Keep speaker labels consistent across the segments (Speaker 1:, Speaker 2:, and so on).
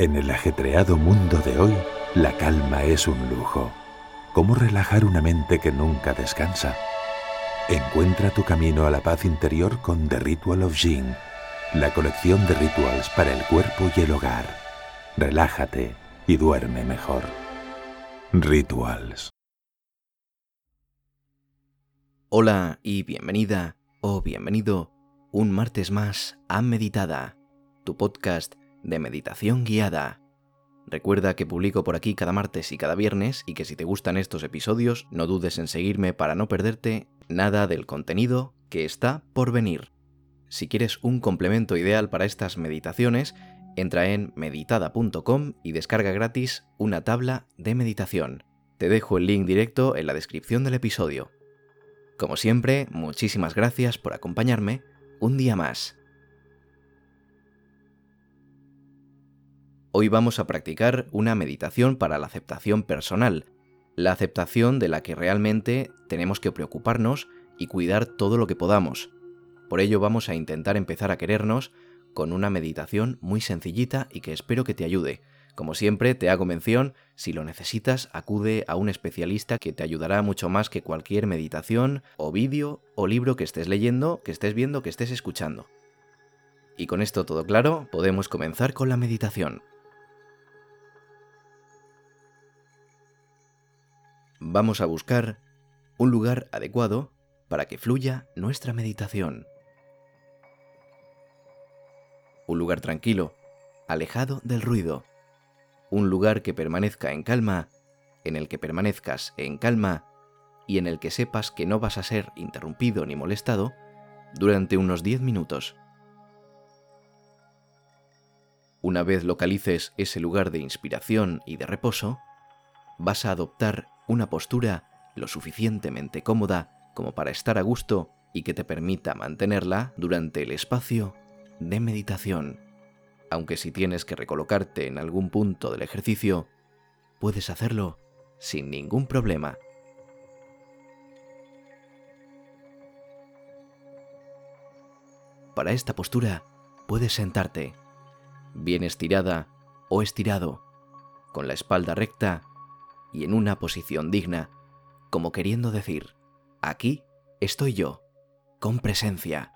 Speaker 1: En el ajetreado mundo de hoy, la calma es un lujo. ¿Cómo relajar una mente que nunca descansa? Encuentra tu camino a la paz interior con The Ritual of Jing, la colección de rituals para el cuerpo y el hogar. Relájate y duerme mejor. Rituals.
Speaker 2: Hola y bienvenida o bienvenido un martes más a Meditada, tu podcast de meditación guiada. Recuerda que publico por aquí cada martes y cada viernes y que si te gustan estos episodios no dudes en seguirme para no perderte nada del contenido que está por venir. Si quieres un complemento ideal para estas meditaciones, entra en meditada.com y descarga gratis una tabla de meditación. Te dejo el link directo en la descripción del episodio. Como siempre, muchísimas gracias por acompañarme un día más. Hoy vamos a practicar una meditación para la aceptación personal, la aceptación de la que realmente tenemos que preocuparnos y cuidar todo lo que podamos. Por ello vamos a intentar empezar a querernos con una meditación muy sencillita y que espero que te ayude. Como siempre, te hago mención, si lo necesitas, acude a un especialista que te ayudará mucho más que cualquier meditación o vídeo o libro que estés leyendo, que estés viendo, que estés escuchando. Y con esto todo claro, podemos comenzar con la meditación. Vamos a buscar un lugar adecuado para que fluya nuestra meditación. Un lugar tranquilo, alejado del ruido. Un lugar que permanezca en calma, en el que permanezcas en calma y en el que sepas que no vas a ser interrumpido ni molestado durante unos 10 minutos. Una vez localices ese lugar de inspiración y de reposo, vas a adoptar una postura lo suficientemente cómoda como para estar a gusto y que te permita mantenerla durante el espacio de meditación. Aunque si tienes que recolocarte en algún punto del ejercicio, puedes hacerlo sin ningún problema. Para esta postura puedes sentarte, bien estirada o estirado, con la espalda recta y en una posición digna, como queriendo decir, aquí estoy yo, con presencia.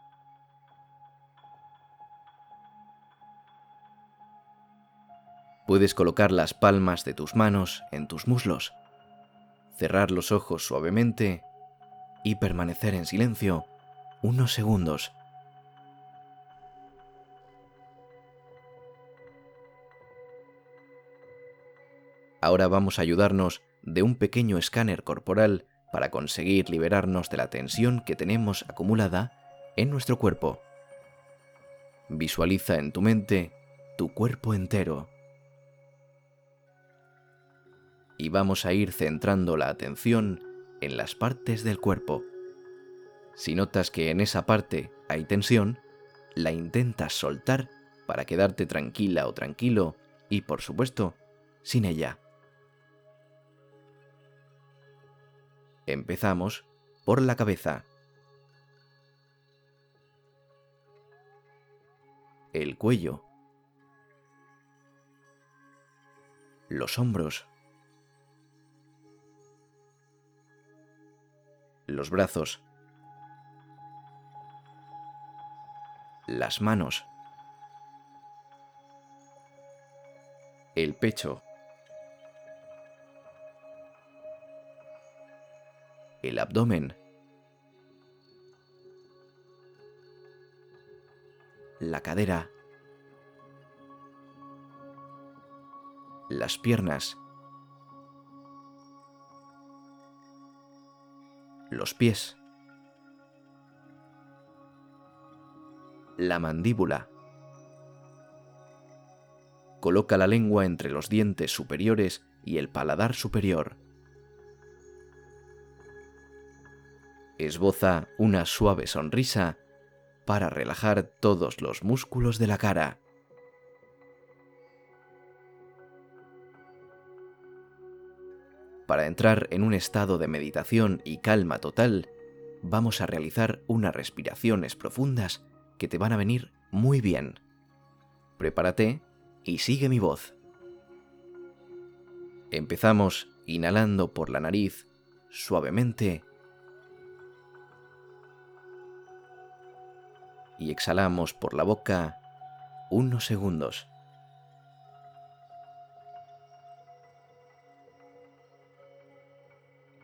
Speaker 2: Puedes colocar las palmas de tus manos en tus muslos, cerrar los ojos suavemente y permanecer en silencio unos segundos. Ahora vamos a ayudarnos de un pequeño escáner corporal para conseguir liberarnos de la tensión que tenemos acumulada en nuestro cuerpo. Visualiza en tu mente tu cuerpo entero. Y vamos a ir centrando la atención en las partes del cuerpo. Si notas que en esa parte hay tensión, la intentas soltar para quedarte tranquila o tranquilo y, por supuesto, sin ella. Empezamos por la cabeza. El cuello. Los hombros. Los brazos. Las manos. El pecho. El abdomen, la cadera, las piernas, los pies, la mandíbula. Coloca la lengua entre los dientes superiores y el paladar superior. Esboza una suave sonrisa para relajar todos los músculos de la cara. Para entrar en un estado de meditación y calma total, vamos a realizar unas respiraciones profundas que te van a venir muy bien. Prepárate y sigue mi voz. Empezamos inhalando por la nariz suavemente y exhalamos por la boca unos segundos.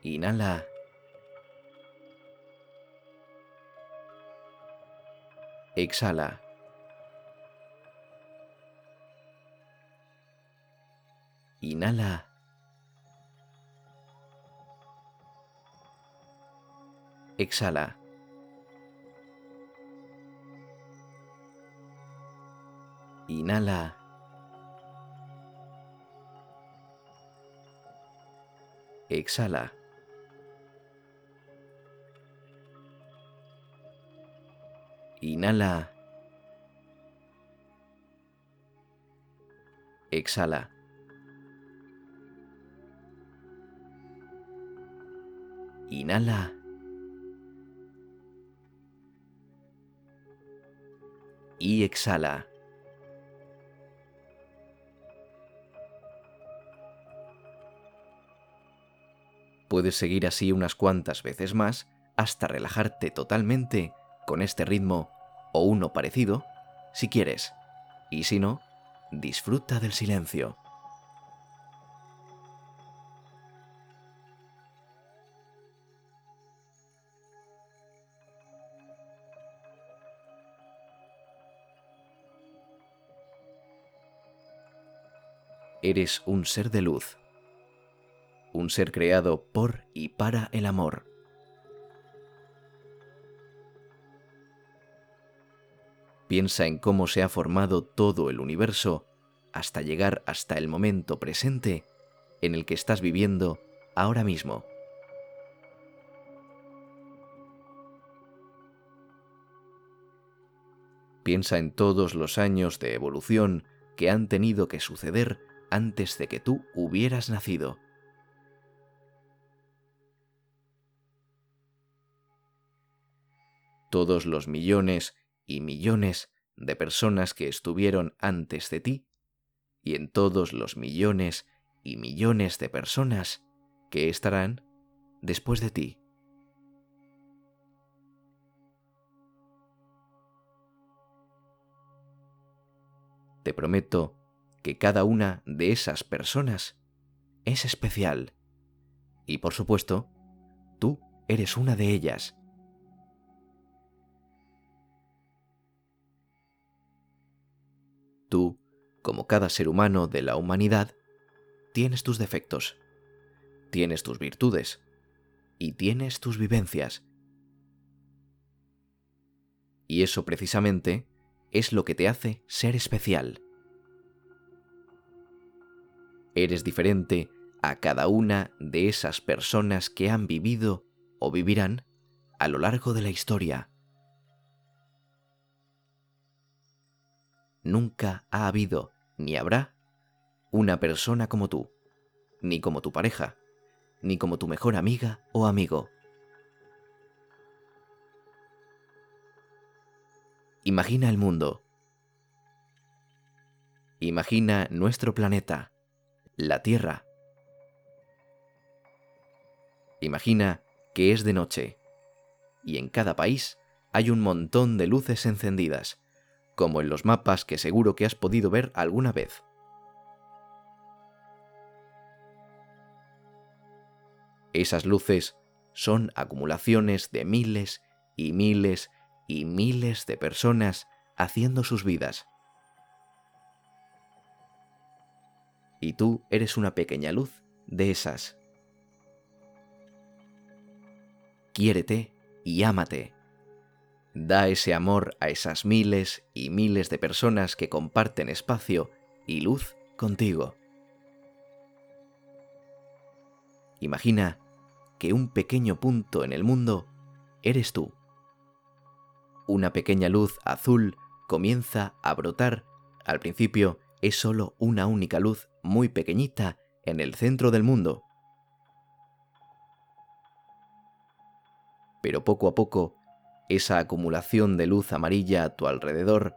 Speaker 2: Inhala. Exhala. Inhala. Exhala. Inhala. Exhala. Inhala. Exhala. Inhala. Y exhala. Puedes seguir así unas cuantas veces más hasta relajarte totalmente con este ritmo o uno parecido, si quieres. Y si no, disfruta del silencio. Eres un ser de luz un ser creado por y para el amor. Piensa en cómo se ha formado todo el universo hasta llegar hasta el momento presente en el que estás viviendo ahora mismo. Piensa en todos los años de evolución que han tenido que suceder antes de que tú hubieras nacido. Todos los millones y millones de personas que estuvieron antes de ti y en todos los millones y millones de personas que estarán después de ti. Te prometo que cada una de esas personas es especial. Y por supuesto, tú eres una de ellas. Tú, como cada ser humano de la humanidad, tienes tus defectos, tienes tus virtudes y tienes tus vivencias. Y eso precisamente es lo que te hace ser especial. Eres diferente a cada una de esas personas que han vivido o vivirán a lo largo de la historia. Nunca ha habido ni habrá una persona como tú, ni como tu pareja, ni como tu mejor amiga o amigo. Imagina el mundo. Imagina nuestro planeta, la Tierra. Imagina que es de noche y en cada país hay un montón de luces encendidas como en los mapas que seguro que has podido ver alguna vez. Esas luces son acumulaciones de miles y miles y miles de personas haciendo sus vidas. Y tú eres una pequeña luz de esas. Quiérete y ámate. Da ese amor a esas miles y miles de personas que comparten espacio y luz contigo. Imagina que un pequeño punto en el mundo eres tú. Una pequeña luz azul comienza a brotar. Al principio es solo una única luz muy pequeñita en el centro del mundo. Pero poco a poco esa acumulación de luz amarilla a tu alrededor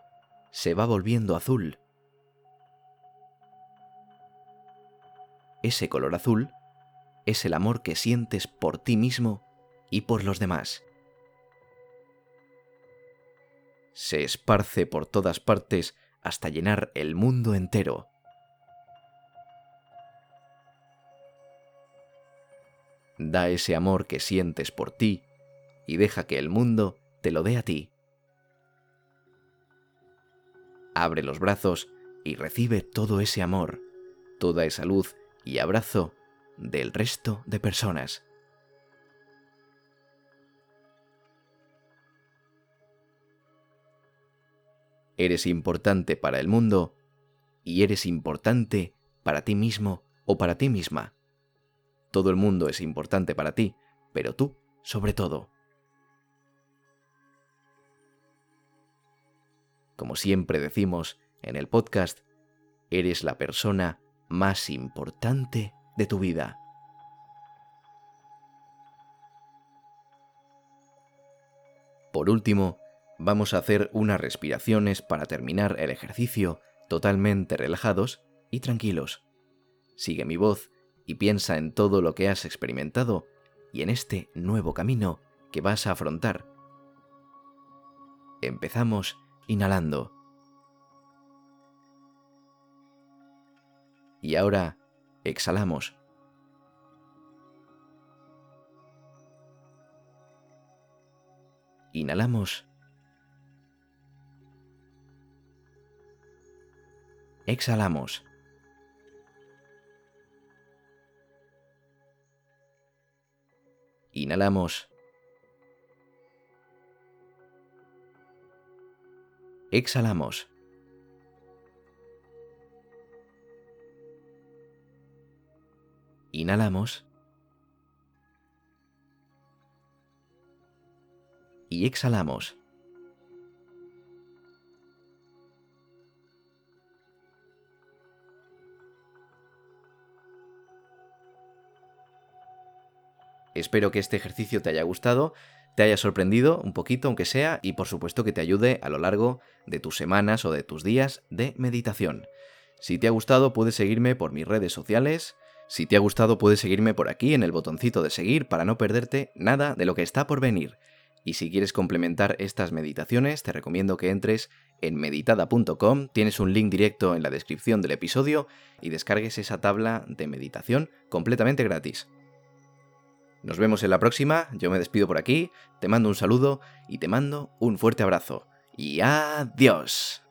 Speaker 2: se va volviendo azul. ese color azul es el amor que sientes por ti mismo y por los demás. Se esparce por todas partes hasta llenar el mundo entero. Da ese amor que sientes por ti y deja que el mundo te lo dé a ti. Abre los brazos y recibe todo ese amor, toda esa luz y abrazo del resto de personas. Eres importante para el mundo y eres importante para ti mismo o para ti misma. Todo el mundo es importante para ti, pero tú sobre todo. Como siempre decimos en el podcast, eres la persona más importante de tu vida. Por último, vamos a hacer unas respiraciones para terminar el ejercicio totalmente relajados y tranquilos. Sigue mi voz y piensa en todo lo que has experimentado y en este nuevo camino que vas a afrontar. Empezamos inhalando. Y ahora exhalamos. Inhalamos. Exhalamos. Inhalamos. Exhalamos. Inhalamos. Y exhalamos. Espero que este ejercicio te haya gustado, te haya sorprendido un poquito, aunque sea, y por supuesto que te ayude a lo largo de tus semanas o de tus días de meditación. Si te ha gustado, puedes seguirme por mis redes sociales. Si te ha gustado, puedes seguirme por aquí en el botoncito de seguir para no perderte nada de lo que está por venir. Y si quieres complementar estas meditaciones, te recomiendo que entres en meditada.com, tienes un link directo en la descripción del episodio y descargues esa tabla de meditación completamente gratis. Nos vemos en la próxima, yo me despido por aquí, te mando un saludo y te mando un fuerte abrazo. Y adiós.